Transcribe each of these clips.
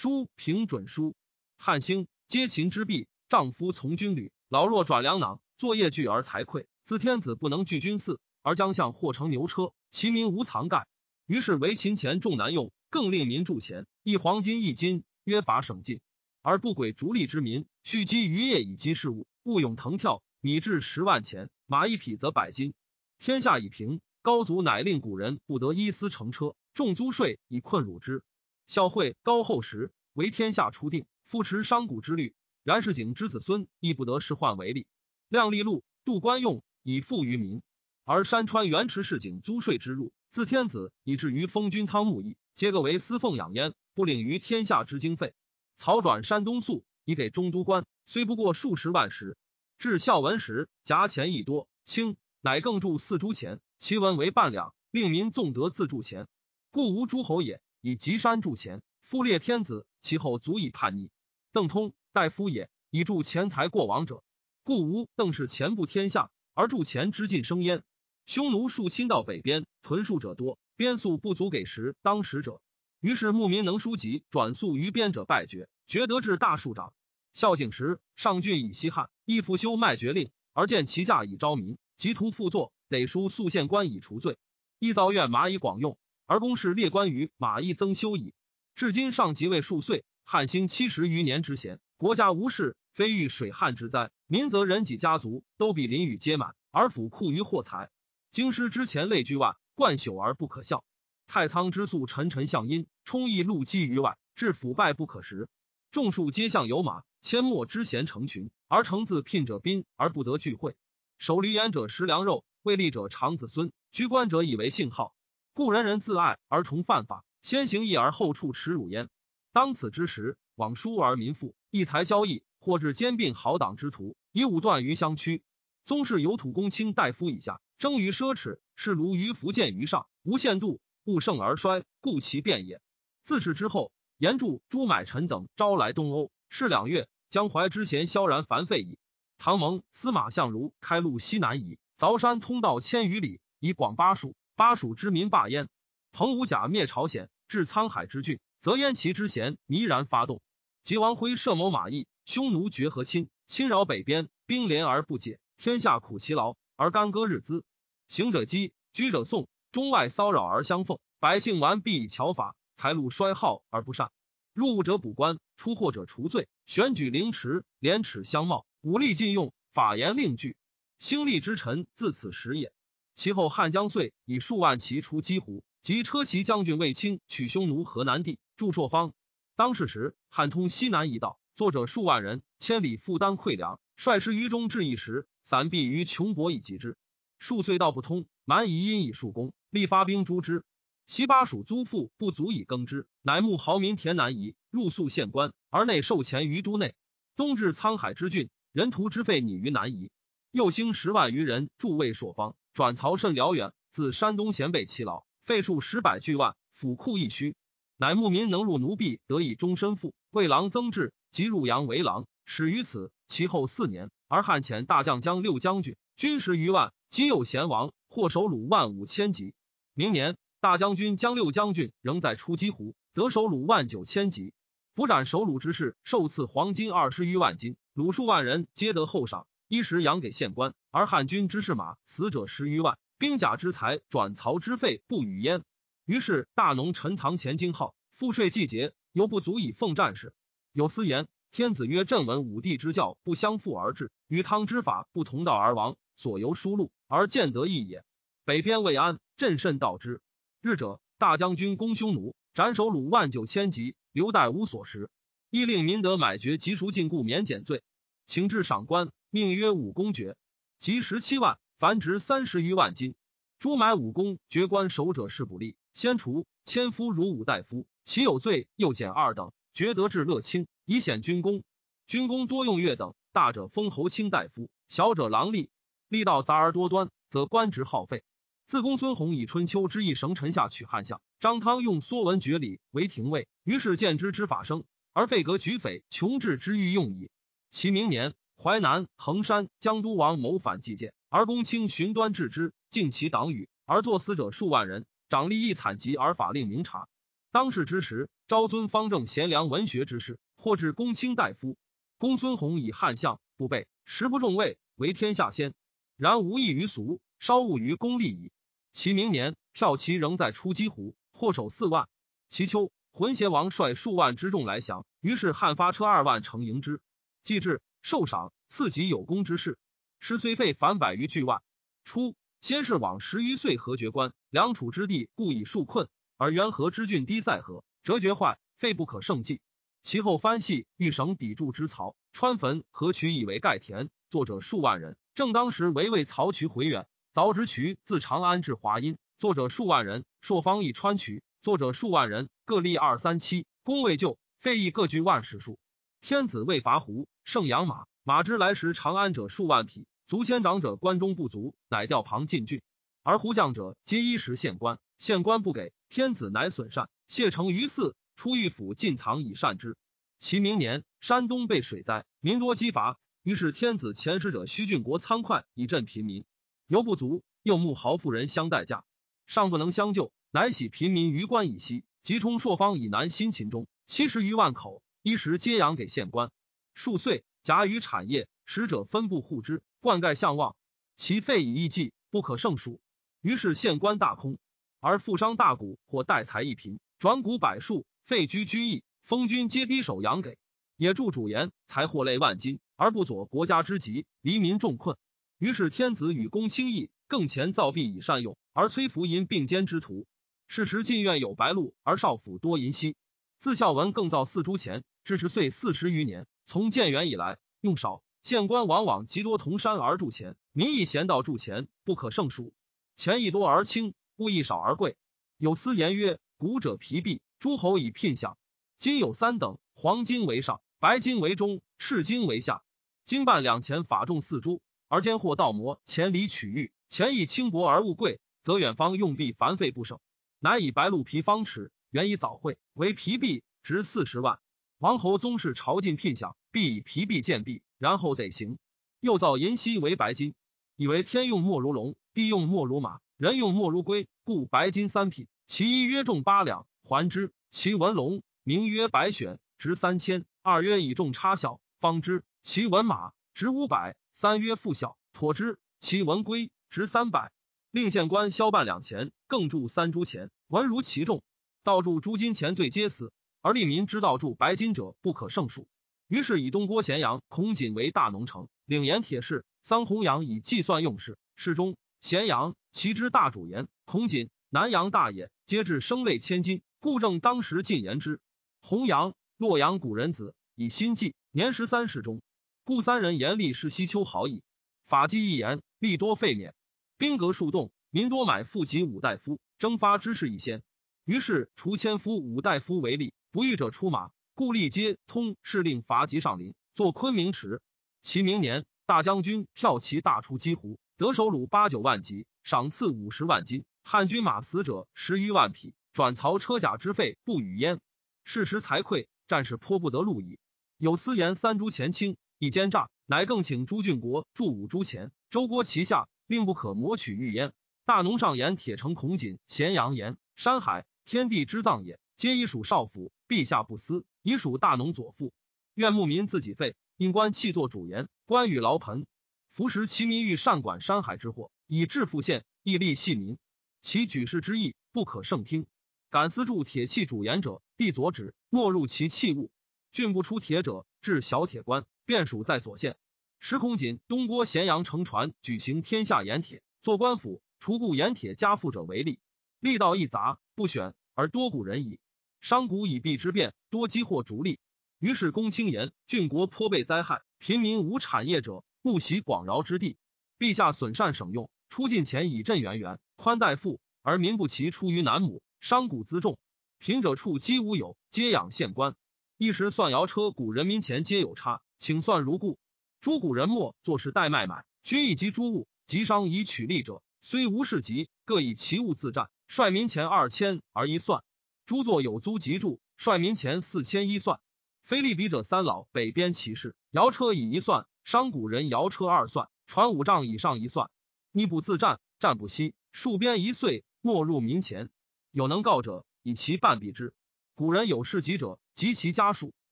书平准书。汉兴，皆秦之弊。丈夫从军旅，老弱转粮囊，作业具而财匮。自天子不能聚军祀，而将相或乘牛车，其民无藏盖。于是为秦钱重难用，更令民铸钱，一黄金一金，约法省尽。而不轨逐利之民，蓄积余业以积事物，物勇腾跳，米至十万钱，马一匹则百金。天下已平，高祖乃令古人不得依私乘车，重租税以困辱之。孝惠高后时，为天下初定，复持商贾之律。然世景之子孙亦不得仕宦为利，量利禄，度官用，以富于民。而山川原池市井租税之入，自天子以至于封君汤沐邑，皆各为私奉养焉，不领于天下之经费。曹转山东粟，以给中都官，虽不过数十万石。至孝文时，夹钱亦多，轻乃更铸四铢钱，其文为半两，令民纵得自铸钱。故无诸侯也，以吉山铸钱，复列天子，其后足以叛逆。邓通。大夫也，以助钱财过往者，故无邓氏钱布天下，而助钱之尽生焉。匈奴数侵到北边，屯戍者多，边粟不足给食当食者。于是牧民能书籍转粟于边者败绝，绝得至大数长。孝景时，上郡以西汉，亦复修卖爵令，而见其价以招民，及图复作，得书宿县官以除罪。亦造院马以广用，而公事列官于马邑增修矣。至今上即位数岁，汉兴七十余年之闲。国家无事，非遇水旱之灾，民则人己家族都比邻宇皆满，而府库于货财。京师之前累居万，贯朽而不可笑。太仓之粟沉沉向阴，充溢露积于外，致腐败不可食。众数皆向有马，阡陌之贤成群，而成自聘者宾而不得聚会。守闾阎者食粮肉，未立者长子孙，居官者以为信号。故人人自爱而从犯法，先行义而后处耻辱焉。当此之时，往疏而民富。义财交易，或至兼并豪党之徒，以武断于乡区。宗室有土公卿大夫以下，争于奢侈，是如于福建于上，无限度，物盛而衰，故其变也。自此之后，严著朱买臣等招来东欧，是两月，江淮之贤萧然凡废矣。唐蒙司马相如开路西南夷，凿山通道千余里，以广巴蜀。巴蜀之民罢焉。彭武甲灭朝鲜，至沧海之郡，则燕齐之贤弥然发动。及王辉设谋马邑，匈奴绝和亲，侵扰北边，兵连而不解，天下苦其劳而干戈日资。行者饥，居者颂，中外骚扰而相奉，百姓顽必以巧法，财路衰耗而不善。入伍者补官，出货者除罪，选举凌迟，廉耻相貌，武力禁用，法言令具。兴利之臣自此时也。其后汉将遂以数万骑出击胡，及车骑将军卫青取匈奴河南地，筑朔方。当世时，汉通西南一道，作者数万人，千里负担溃粮，率师于中至一时，散币于穷博以及之。数岁道不通，蛮夷因以数功，立发兵诛之。西巴蜀租赋不足以耕之，乃募豪民田南夷，入宿县官，而内受钱于都内。东至沧海之郡，人徒之费拟于南夷。又兴十万余人驻卫朔方，转曹甚辽远，自山东咸北其劳，费数十百巨万，府库一虚。乃牧民能入奴婢，得以终身富。为郎增至，即入阳为郎。始于此。其后四年，而汉遣大将将六将军，军十余万，今有贤王，或守鲁万五千级。明年，大将军将六将军仍在出击湖，得守鲁万九千级。不斩守鲁之士，受赐黄金二十余万斤，鲁数万人皆得厚赏，衣食养给县官。而汉军之士马，死者十余万，兵甲之财，转曹之费，不与焉。于是大农陈藏钱金号，赋税季节，犹不足以奉战士。有司言：天子曰：“朕闻武帝之教不相复而治，与汤之法不同道而亡，所由疏路而见得义也。北边未安，朕甚道之。日者，大将军攻匈奴，斩首虏万九千级，留待无所食。亦令民得买爵及赎禁锢免减罪，请至赏官，命曰武公爵，及十七万，凡值三十余万金。诸买武功爵官守者是不利。”先除千夫如五大夫，其有罪又减二等，爵得至乐清，以显军功。军功多用乐等，大者封侯卿大夫，小者郎吏。力道杂而多端，则官职耗费。自公孙弘以春秋之意绳臣下取汉相，张汤用缩文爵礼为廷尉，于是见之之法生，而废革举匪穷治之欲用矣。其明年，淮南、衡山、江都王谋反计谏，而公卿寻端治之，尽其党羽，而作死者数万人。长吏亦惨疾而法令明察，当世之时，昭尊方正贤良文学之士，或至公卿大夫。公孙弘以汉相，不备，时不重位，为天下先。然无异于俗，稍误于公利矣。其明年，骠骑仍在出击胡，获首四万。其秋，浑邪王率数万之众来降，于是汉发车二万乘迎之。既至，受赏，赐己有功之士。师虽费凡百余巨万。初，先是往十余岁，何绝关，梁楚之地，故以数困。而元和之郡低塞河，折绝坏，废不可胜计。其后藩系欲省抵柱之曹，川汾河渠以为盖田，作者数万人。正当时围魏曹渠回远，凿之渠自长安至华阴，作者数万人。朔方以川渠，作者数万人，各立二三七，功未就，费亦各据万石数。天子未伐胡，圣养马，马之来时长安者数万匹，足千长者关中不足，乃调旁进郡。而胡将者皆衣食县官，县官不给。天子乃损善，谢成于寺，出御府进藏以善之。其明年，山东被水灾，民多饥乏，于是天子遣使者须郡国仓快以赈贫民，犹不足，又募豪富人相代驾，尚不能相救，乃徙贫民于关以西，即冲朔方以南新秦中七十余万口，衣食皆养给县官。数岁，甲于产业，使者分布护之，灌溉相望，其费以益济，不可胜数。于是县官大空。而富商大贾或代财一贫，转谷百数，废居居邑，封君皆低首养给，也助主言，财获累万金，而不佐国家之急，黎民众困。于是天子与公轻易，更前造币以善用，而崔福银并肩之徒。是时进院有白鹿，而少府多银锡。自孝文更造四铢钱，至十岁四十余年。从建元以来，用少，县官往往极多同山而铸钱，民亦贤道铸钱，不可胜数。钱亦多而轻。物亦少而贵，有司言曰：“古者皮币，诸侯以聘享。今有三等，黄金为上，白金为中，赤金为下。金半两钱，法重四铢，而奸货盗魔，钱离取玉，钱亦轻薄而物贵，则远方用币繁费不胜。乃以白鹿皮方尺，原以早会为皮币，值四十万。王侯宗室朝觐聘享，必以皮币见币，然后得行。又造银锡为白金，以为天用莫如龙，地用莫如马。”人用莫如龟，故白金三品，其一约重八两，还之。其文龙，名曰白选，值三千；二曰以重差小，方之。其文马，值五百；三曰复小，妥之。其文龟，值三百。令县官销半两钱，更铸三铢钱，文如其重。盗铸诸金钱罪皆死，而利民之道铸白金者不可胜数。于是以东郭咸阳、孔瑾为大农城，领盐铁市。桑弘羊以计算用事，事中。咸阳其之大主言，孔瑾南阳大也，皆至生类千金，故正当时进言之。弘阳洛阳古人子，以心计，年十三世中，故三人严厉是西丘好矣。法纪一言，利多废免，兵革数动，民多买富及五大夫，征发之事一先。于是除千夫五大夫为例，不遇者出马，故立皆通是令伐及上林，作昆明池。其明年，大将军骠骑大出击胡。得首虏八九万级，赏赐五十万金。汉军马死者十余万匹，转曹车甲之费不与焉。事时惭愧，战士颇不得路矣。有私言三铢钱轻，一奸诈，乃更请朱郡国铸五铢钱，周郭旗下，令不可磨取玉焉。大农上言铁城孔锦、咸阳言山海天地之藏也，皆以属少府。陛下不思，以属大农左父。愿牧民自己费，因官弃作主言，官与劳盆。服食其民欲善管山海之祸，以致富县，亦利系民。其举事之意，不可胜听。敢私铸铁器主言者，必左指，莫入其器物。郡不出铁者，至小铁官，便属在所县。时孔瑾东郭咸阳乘船，举行天下盐铁，做官府，除故盐铁家富者为例。力道一杂，不选而多古人矣。商贾以避之变，多积获逐利。于是公卿言，郡国颇被灾害，贫民无产业者。不习广饶之地，陛下损善省用，出进钱以赈源源，宽待富，而民不齐出于南亩，商贾资重，贫者处积无有，皆养县官。一时算摇车，古人民钱皆有差，请算如故。诸古人莫做事代卖买，均以及诸物，及商以取利者，虽无事急，各以其物自战。率民钱二千而一算，诸作有租即住，率民钱四千一算。非利比者三老，北边骑士摇车以一算。商贾人摇车二算，传五丈以上一算。逆不自战，战不息，戍边一岁，莫入民前。有能告者，以其半比之。古人有事己者，及其家属，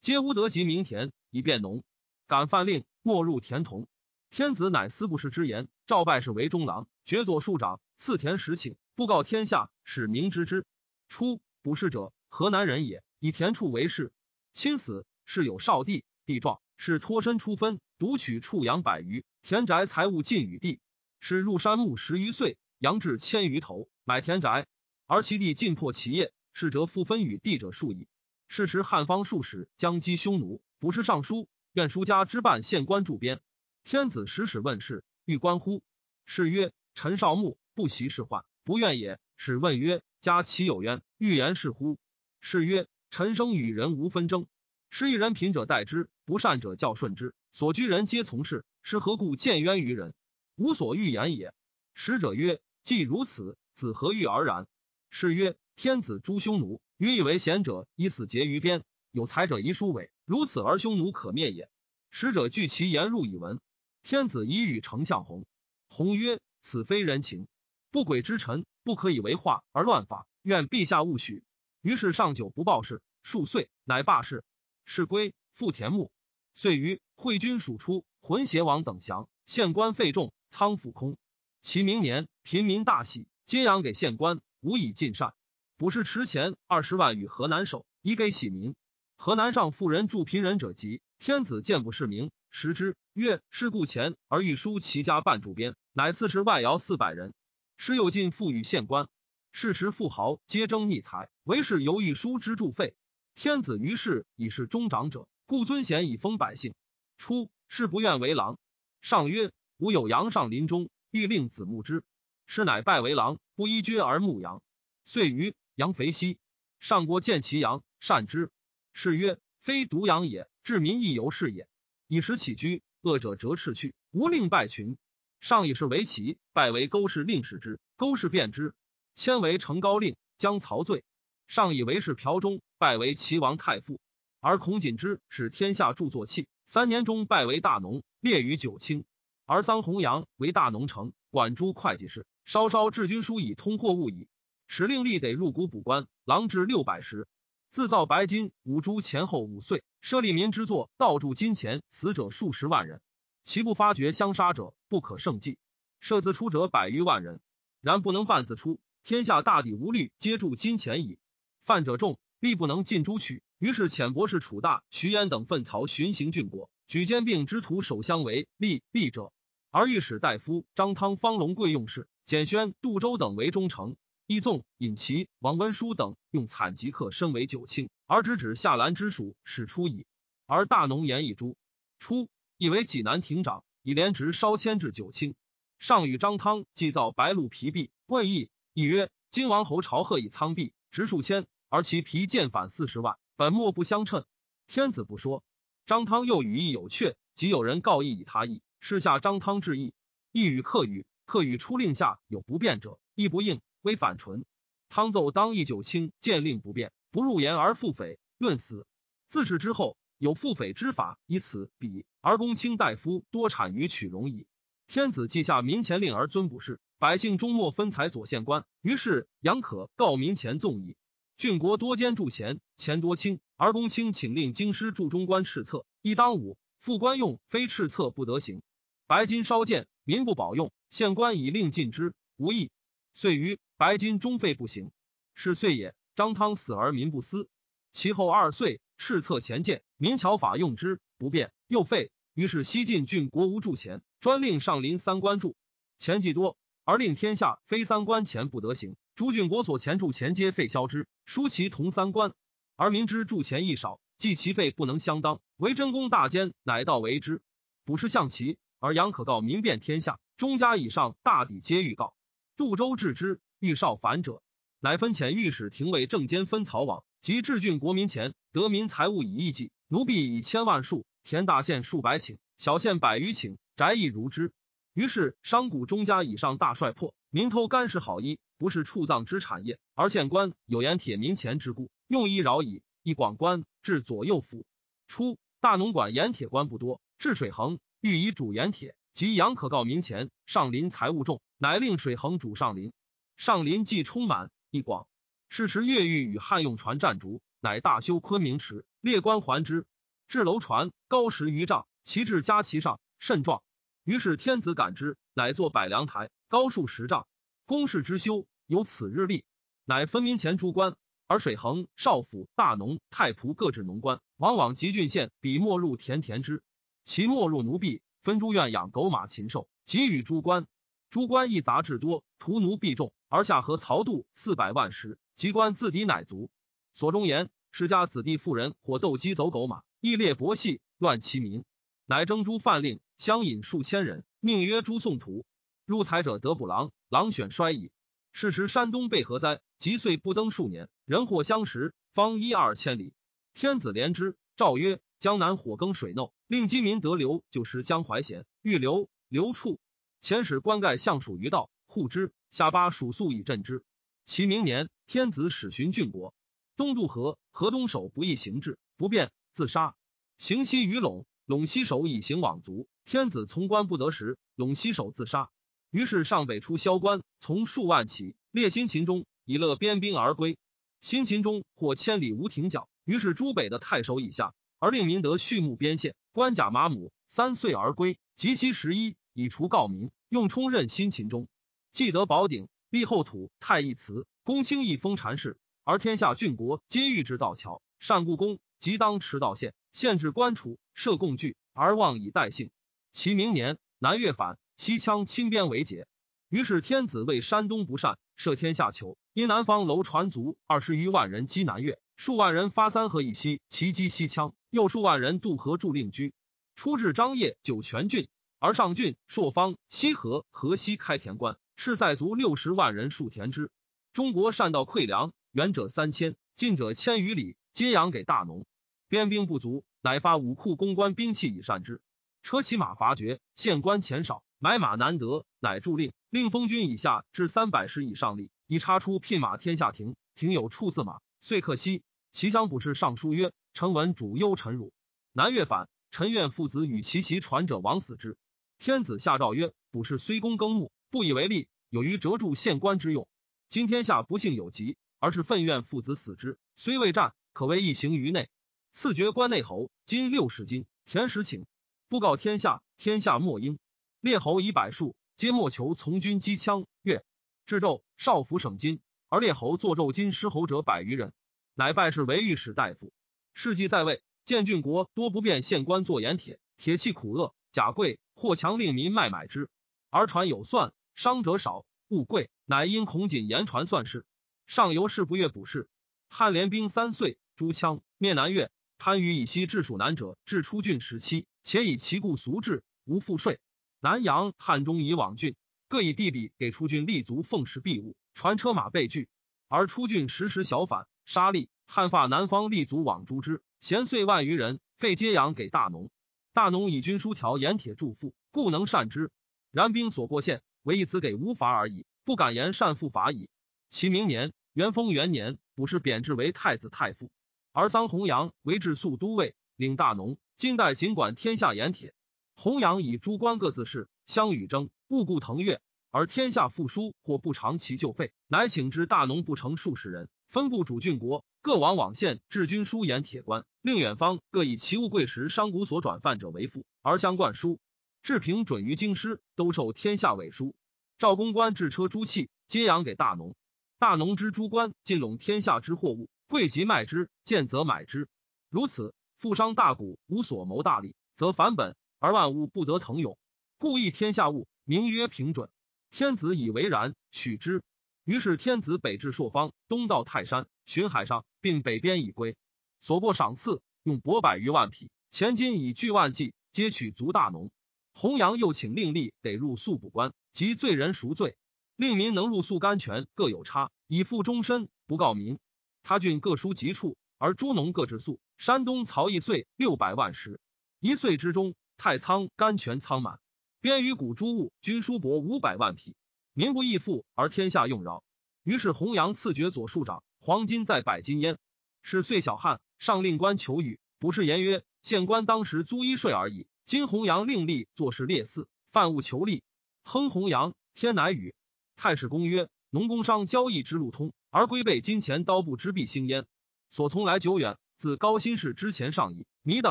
皆无得及民田以便农。敢犯令，莫入田同。天子乃司部事之言，赵拜是为中郎，爵左庶长，赐田十顷，布告天下，使民知之。初，卜事者，河南人也，以田畜为事。亲死，是有少帝，地壮，是脱身出分，独取畜羊百余，田宅财物尽与地。是入山木十余岁，羊至千余头，买田宅，而其地尽破其业，是则复分与地者数矣。是时汉方数使将击匈奴，不是尚书，愿书家之办县官驻边。天子使使问事，欲观乎？是曰：陈少牧不习事患，不愿也。使问曰：家其有冤，欲言是乎？是曰：臣生与人无纷争，是一人贫者待之，不善者教顺之，所居人皆从事。是何故见冤于人？无所欲言也。使者曰：既如此，子何欲而然？是曰：天子诛匈奴，予以为贤者，以死节于边；有才者以书尾，如此而匈奴可灭也。使者据其言入以闻。天子以与丞相弘，弘曰：“此非人情，不轨之臣，不可以为化而乱法。愿陛下勿许。”于是上酒不报事，数岁，乃罢事。是归复田牧。遂于会军属出，浑邪王等降，县官费众，仓府空。其明年，贫民大喜，皆养给县官，无以尽善。不是持钱二十万与河南守，以给喜民。河南上富人助贫人者急，天子见不是名。食之曰：“是故钱而欲书其家半主编，乃赐持外窑四百人。时有进赋予县官，是时富豪皆争逆财，唯是犹豫书之助费。天子于是以是中长者，故尊贤以封百姓。初，是不愿为郎。上曰：‘吾有羊上林中，欲令子牧之。’是乃拜为郎，不依君而牧羊。遂于羊肥息，上国见其羊，善之。是曰：‘非独羊也，治民亦由是也。’以时起居，恶者折斥去，无令败群。上以是为齐，拜为勾氏令使之，勾氏变之，迁为成高令，将曹罪。上以为是朴中，拜为齐王太傅。而孔景之使天下著作器，三年中拜为大农，列于九卿。而桑弘羊为大农丞，管诸会计事，稍稍治军书以通货物矣。使令吏得入谷补官，郎至六百石。自造白金五铢前后五岁，设立民之作，盗铸金钱，死者数十万人。其不发觉相杀者不可胜计。设自出者百余万人，然不能半自出，天下大抵无虑，皆助金钱矣。犯者众，力不能尽诛取。于是遣博士楚大、徐焉等奋曹巡行郡国，举兼并之徒守相为吏吏者，而御史大夫张汤、方龙贵用事，简宣、杜周等为忠诚。义纵、尹齐、王温书等用惨极客身为九卿，而直指下兰之属，使出矣。而大农言一诛，初以为济南亭长，以连职稍迁至九卿。上与张汤祭造白鹿皮璧，问义，亦曰：金王侯朝贺以苍璧，值数千，而其皮见反四十万，本末不相称。天子不说。张汤又语意有阙，即有人告意以他意，是下张汤致意，意与客语，客语出令下有不便者，亦不应。为反唇，汤奏当义九卿，见令不便，不入言而复匪，论死。自是之后，有复匪之法，以此比而公卿大夫多产于取容矣。天子记下民前令而尊不事，百姓终莫分财左县官。于是杨可告民前纵矣。郡国多兼铸钱，钱多轻，而公卿请令京师铸中官赤策，一当五，副官用非赤策不得行。白金稍见，民不保用，县官以令禁之，无益。遂于。白金终废不行，是岁也。张汤死而民不思。其后二岁，赤策前见，民巧法用之，不变，又废。于是西晋郡国无铸钱，专令上林三官铸钱既多，而令天下非三官钱不得行。诸郡国所钱铸钱皆废销之，书其同三官，而民之铸钱亦少，计其费不能相当。为真公大奸，乃道为之。不是象棋，而杨可告民遍天下，中家以上大抵皆欲告。杜周治之。欲少反者，乃分遣御史廷尉正监分曹网，及治郡国民前，得民财物以亿计，奴婢以千万数，田大县数百顷，小县百余顷，宅邑如之。于是商贾中家以上大帅破，民偷干食好衣，不是畜葬之产业，而县官有盐铁民钱之故，用衣饶矣。一广官至左右府。初，大农管盐铁官不多，治水衡欲以主盐铁，及杨可告民钱，上林财物重，乃令水衡主上林。上林既充满，一广。是时，越狱与汉用船战逐，乃大修昆明池，列官还之。至楼船高十余丈，其志加其上，甚壮。于是天子感之，乃作百梁台，高数十丈。宫室之修，有此日立，乃分民前诸官，而水衡、少府、大农、太仆各置农官，往往集郡县，比没入田田之。其没入奴婢，分诸院养狗马禽兽，给予诸官。诸官亦杂志多，屠奴必众，而下河曹度四百万石，及官自敌乃足。所中言，世家子弟妇人或斗鸡走狗马，亦列薄戏，乱其民，乃征诸犯令，相引数千人，命曰诸宋徒。入财者得捕狼，狼选衰矣。是时山东被何灾？即岁不登数年，人祸相食，方一二千里。天子怜之，诏曰：江南火耕水耨，令饥民得流，就食江淮咸，欲流流处。前使官盖相属于道，护之。下巴属粟以镇之。其明年，天子使巡郡国，东渡河，河东守不义行至，不便，自杀。行西于陇，陇西守以行往卒。天子从官不得时，陇西守自杀。于是上北出萧关，从数万骑列新秦中，以乐边兵而归。新秦中或千里无停脚。于是诸北的太守以下，而令民得畜牧边县，官甲马母，三岁而归。及其十一，以除告民，用充任新秦中。既得宝鼎，立后土太一祠，公卿一封禅事，而天下郡国皆欲之道桥，善故宫，即当持道县，县治官储，设贡具，而望以待幸。其明年，南越反。西羌亲边为解，于是天子为山东不善，设天下囚。因南方楼船卒二十余万人击南越，数万人发三河以西，齐击西羌，又数万人渡河助令居。出至张掖、酒泉郡，而上郡、朔方、西河、河西开田关，赤塞卒六十万人戍田之。中国善道馈粮，远者三千，近者千余里，皆养给大农。边兵不足，乃发武库公关兵器以善之。车骑马乏绝，县官钱少。买马难得，乃助令，令封军以下至三百石以上吏，以插出聘马天下亭，亭有处字马，遂克西。其将补士上书曰：“臣闻主忧臣辱，南越反，臣愿父子与其其传者亡死之。”天子下诏曰：“卜士虽公耕牧，不以为利，有于折助县官之用。今天下不幸有疾，而是愤怨父子死之，虽未战，可谓一行于内。赐爵关内侯，金六十斤，田十顷，布告天下，天下莫应。”列侯以百数，皆莫求从军击羌。越至胄少府省金，而列侯作胄金师侯者百余人，乃拜仕为御史大夫。事迹在位，见郡国多不便县官作盐铁，铁器苦恶，甲贵，或强令民卖买之。而传有算，伤者少，物贵，乃因孔瑾言传算事。上游士不悦补士。汉联兵三岁，诛羌灭南越，贪于以西治蜀南者，至出郡时期，且以其故俗制，无赋税。南阳、汉中以往郡，各以地比给出郡立足奉食庇物，传车马备具。而出郡时时小反，杀吏。汉发南方立足往诛之，贤岁万余人，废皆养给大农。大农以军书条盐铁铸赋，故能善之。然兵所过县，唯以此给无罚而已，不敢言善赋法矣。其明年，元丰元年，卜士贬至为太子太傅，而桑弘羊为治粟都尉，领大农。金代尽管天下盐铁。弘扬以诸官各自事，相与争，勿顾腾跃。而天下赋书或不偿其旧费，乃请之大农不成数十人，分部主郡国，各往往县治军书言铁官，令远方各以其物贵时商贾所转贩者为赋，而相灌输。治平准于京师，都受天下委书。赵公官制车诸器，皆养给大农。大农之诸官尽拢天下之货物，贵即卖之，贱则买之。如此，富商大贾无所谋大利，则反本。而万物不得腾涌，故易天下物，名曰平准。天子以为然，许之。于是天子北至朔方，东到泰山，巡海上，并北边以归。所过赏赐，用帛百余万匹，钱金以巨万计，皆取足大农。弘扬又请令吏得入宿补官，及罪人赎罪，令民能入宿甘泉，各有差，以付终身，不告民。他郡各书疾处，而诸农各置粟。山东曹邑岁六百万石，一岁之中。太仓甘泉仓满，边于谷诸物均书帛五百万匹，民不易富而天下用饶。于是弘扬赐爵左庶长，黄金在百金焉。是岁小汉上令官求雨，不是言曰：县官当时租衣税而已。今弘扬令吏做事列祀，犯物求利。亨弘扬，天乃雨。太史公曰：农工商交易之路通，而归备金钱刀布之必兴焉。所从来久远，自高辛氏之前上矣。弥的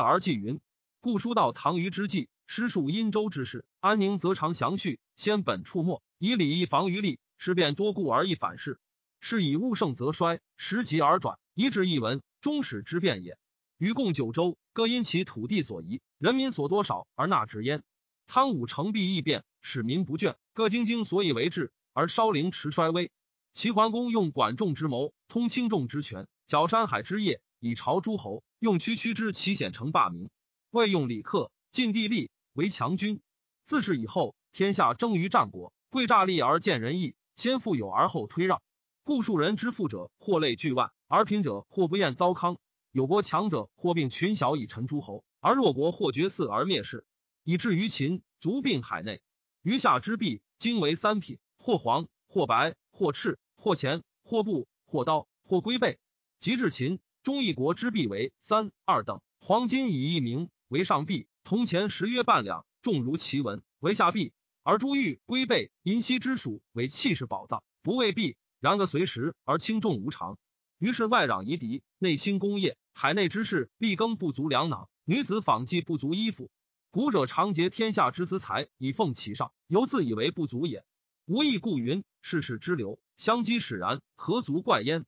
而记云。故书到唐虞之际，诗述殷周之事，安宁则长详叙，先本出没，以礼义防于利，事变多故而易反事。是以物盛则衰，时急而转，一至一文，终始之变也。余共九州，各因其土地所宜，人民所多少而纳之焉。汤武成弊异变，使民不倦，各精精所以为治，而稍陵迟衰微。齐桓公用管仲之谋，通轻重之权，剿山海之业，以朝诸侯，用区区之其险成霸名。未用李克，尽地利为强军。自是以后，天下争于战国，贵诈利而见仁义，先富有而后推让。故庶人之富者，或累巨万；而贫者，或不厌糟糠。有国强者，或并群小以臣诸侯；而弱国，或绝嗣而灭世，以至于秦，卒并海内。余下之币，今为三品：或黄，或白，或赤，或钱，或布，或刀，或龟背。及至秦，中一国之币为三二等，黄金以一名为上币，铜钱十约半两，重如其文为下币。而珠玉、龟背、银锡之属为器势宝藏，不为币。然个随时而轻重无常，于是外攘夷狄，内兴工业，海内之事必耕不足粮囊，女子纺绩不足衣服。古者常结天下之资财以奉其上，犹自以为不足也。无益故云，世事之流，相激使然，何足怪焉？